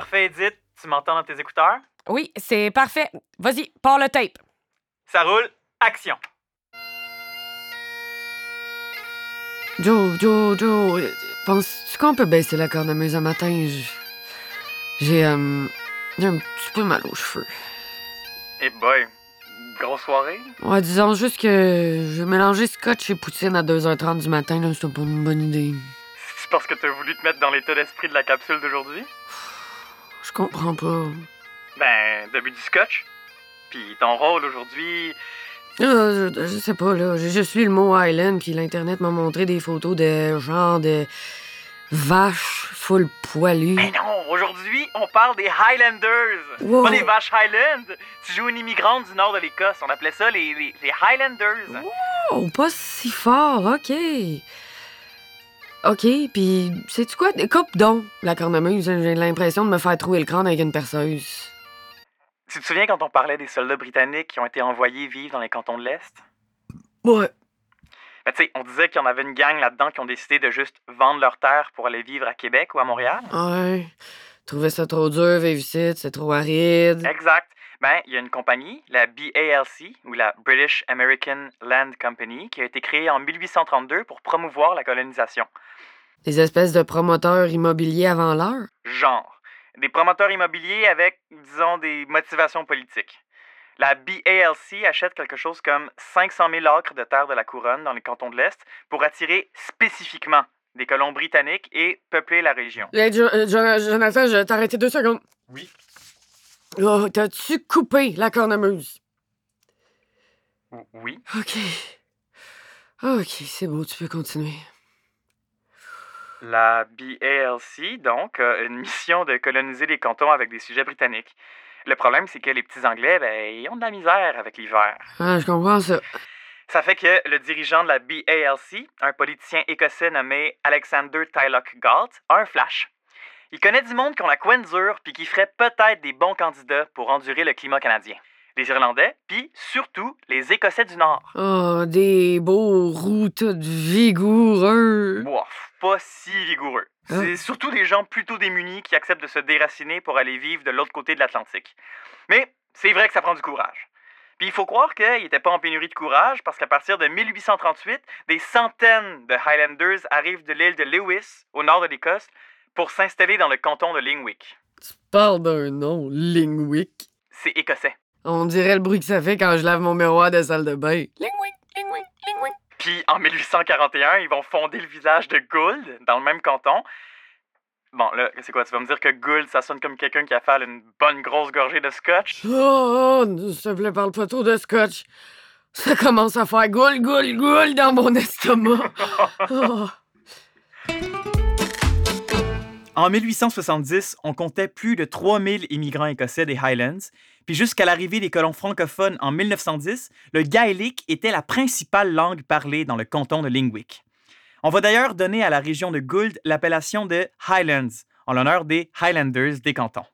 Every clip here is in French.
parfait, Edith. Tu m'entends dans tes écouteurs? Oui, c'est parfait. Vas-y, pars le tape. Ça roule. Action. Joe, Joe, Joe, penses-tu qu'on peut baisser la cornemuse un matin? J'ai euh, j'ai un petit peu mal aux cheveux. Eh boy, grosse soirée? Ouais, disons juste que je vais mélanger scotch et poutine à 2h30 du matin, là, c'est pas une bonne idée. C'est parce que t'as voulu te mettre dans l'état d'esprit de la capsule d'aujourd'hui? Je comprends pas. Ben, début du scotch. Puis ton rôle aujourd'hui, Ah, je, je sais pas, là. J'ai juste lu le mot Island, puis l'Internet m'a montré des photos de genre de vaches full poilues. Ben non, aujourd'hui, on parle des Highlanders. Wow. Pas des vaches Highland. Tu joues une immigrante du nord de l'Écosse. On appelait ça les, les, les Highlanders. Oh, pas si fort, ok. Ok, puis sais-tu quoi? Coupe donc la cornemuse. J'ai l'impression de me faire trouver le crâne avec une perceuse. Tu te souviens quand on parlait des soldats britanniques qui ont été envoyés vivre dans les cantons de l'Est? Ouais. Ben, tu sais, on disait qu'il y en avait une gang là-dedans qui ont décidé de juste vendre leur terre pour aller vivre à Québec ou à Montréal. Ouais. Trouvais ça trop dur, vivre ici, c'est trop aride. Exact. Ben, il y a une compagnie, la BALC, ou la British American Land Company, qui a été créée en 1832 pour promouvoir la colonisation. Des espèces de promoteurs immobiliers avant l'heure? Genre. Des promoteurs immobiliers avec, disons, des motivations politiques. La BALC achète quelque chose comme 500 000 acres de terre de la couronne dans les cantons de l'Est pour attirer spécifiquement des colons britanniques et peupler la région. Hey, Jo- euh, Jo- Jonathan, je vais t'arrêter deux secondes. Oui. Oh, t'as-tu coupé la cornemuse? Oui. Ok. Ok, c'est beau, tu peux continuer. La BALC, donc, a une mission de coloniser les cantons avec des sujets britanniques. Le problème, c'est que les petits Anglais, ben, ils ont de la misère avec l'hiver. Ah, je comprends ça. Ça fait que le dirigeant de la BALC, un politicien écossais nommé Alexander Tylock Galt, a un flash. Il connaît du monde qui ont la couenne dure puis qui ferait peut-être des bons candidats pour endurer le climat canadien. Les Irlandais, puis surtout les Écossais du Nord. Oh, des beaux roux tout vigoureux. Bof, pas si vigoureux. Hein? C'est surtout des gens plutôt démunis qui acceptent de se déraciner pour aller vivre de l'autre côté de l'Atlantique. Mais c'est vrai que ça prend du courage. Puis il faut croire qu'ils n'étaient pas en pénurie de courage parce qu'à partir de 1838, des centaines de Highlanders arrivent de l'île de Lewis, au nord de l'Écosse, pour s'installer dans le canton de Lingwick. Tu parles d'un nom, Lingwick. C'est écossais. On dirait le bruit que ça fait quand je lave mon miroir de salle de bain. Lingwick, Lingwick, Lingwick. Puis en 1841, ils vont fonder le village de Gould, dans le même canton. Bon, là, c'est quoi? Tu vas me dire que Gould, ça sonne comme quelqu'un qui a fait une bonne grosse gorgée de scotch? Oh, oh, s'il te plaît, parle pas trop de scotch. Ça commence à faire goule, goule, goule dans mon estomac. Oh. En 1870, on comptait plus de 3000 immigrants écossais des Highlands, puis jusqu'à l'arrivée des colons francophones en 1910, le gaélique était la principale langue parlée dans le canton de Lingwick. On va d'ailleurs donner à la région de Gould l'appellation de Highlands, en l'honneur des Highlanders des cantons.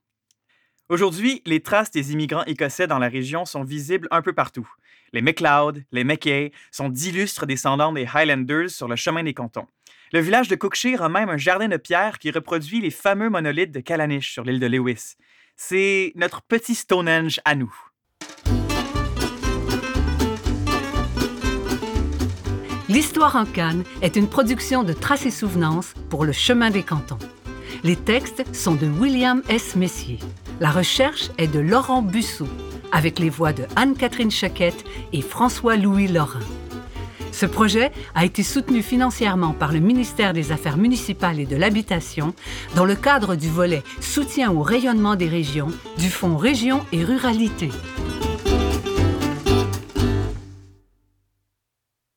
Aujourd'hui, les traces des immigrants écossais dans la région sont visibles un peu partout. Les MacLeod, les Mackay sont d'illustres descendants des Highlanders sur le chemin des cantons. Le village de Cookshire a même un jardin de pierre qui reproduit les fameux monolithes de Callanish sur l'île de Lewis. C'est notre petit Stonehenge à nous. L'Histoire en Cannes est une production de Traces et Souvenances pour le Chemin des Cantons. Les textes sont de William S. Messier. La recherche est de Laurent Busseau, avec les voix de Anne-Catherine Chaquette et François-Louis Lorrain. Ce projet a été soutenu financièrement par le ministère des Affaires municipales et de l'Habitation dans le cadre du volet Soutien au rayonnement des régions du Fonds Région et Ruralité.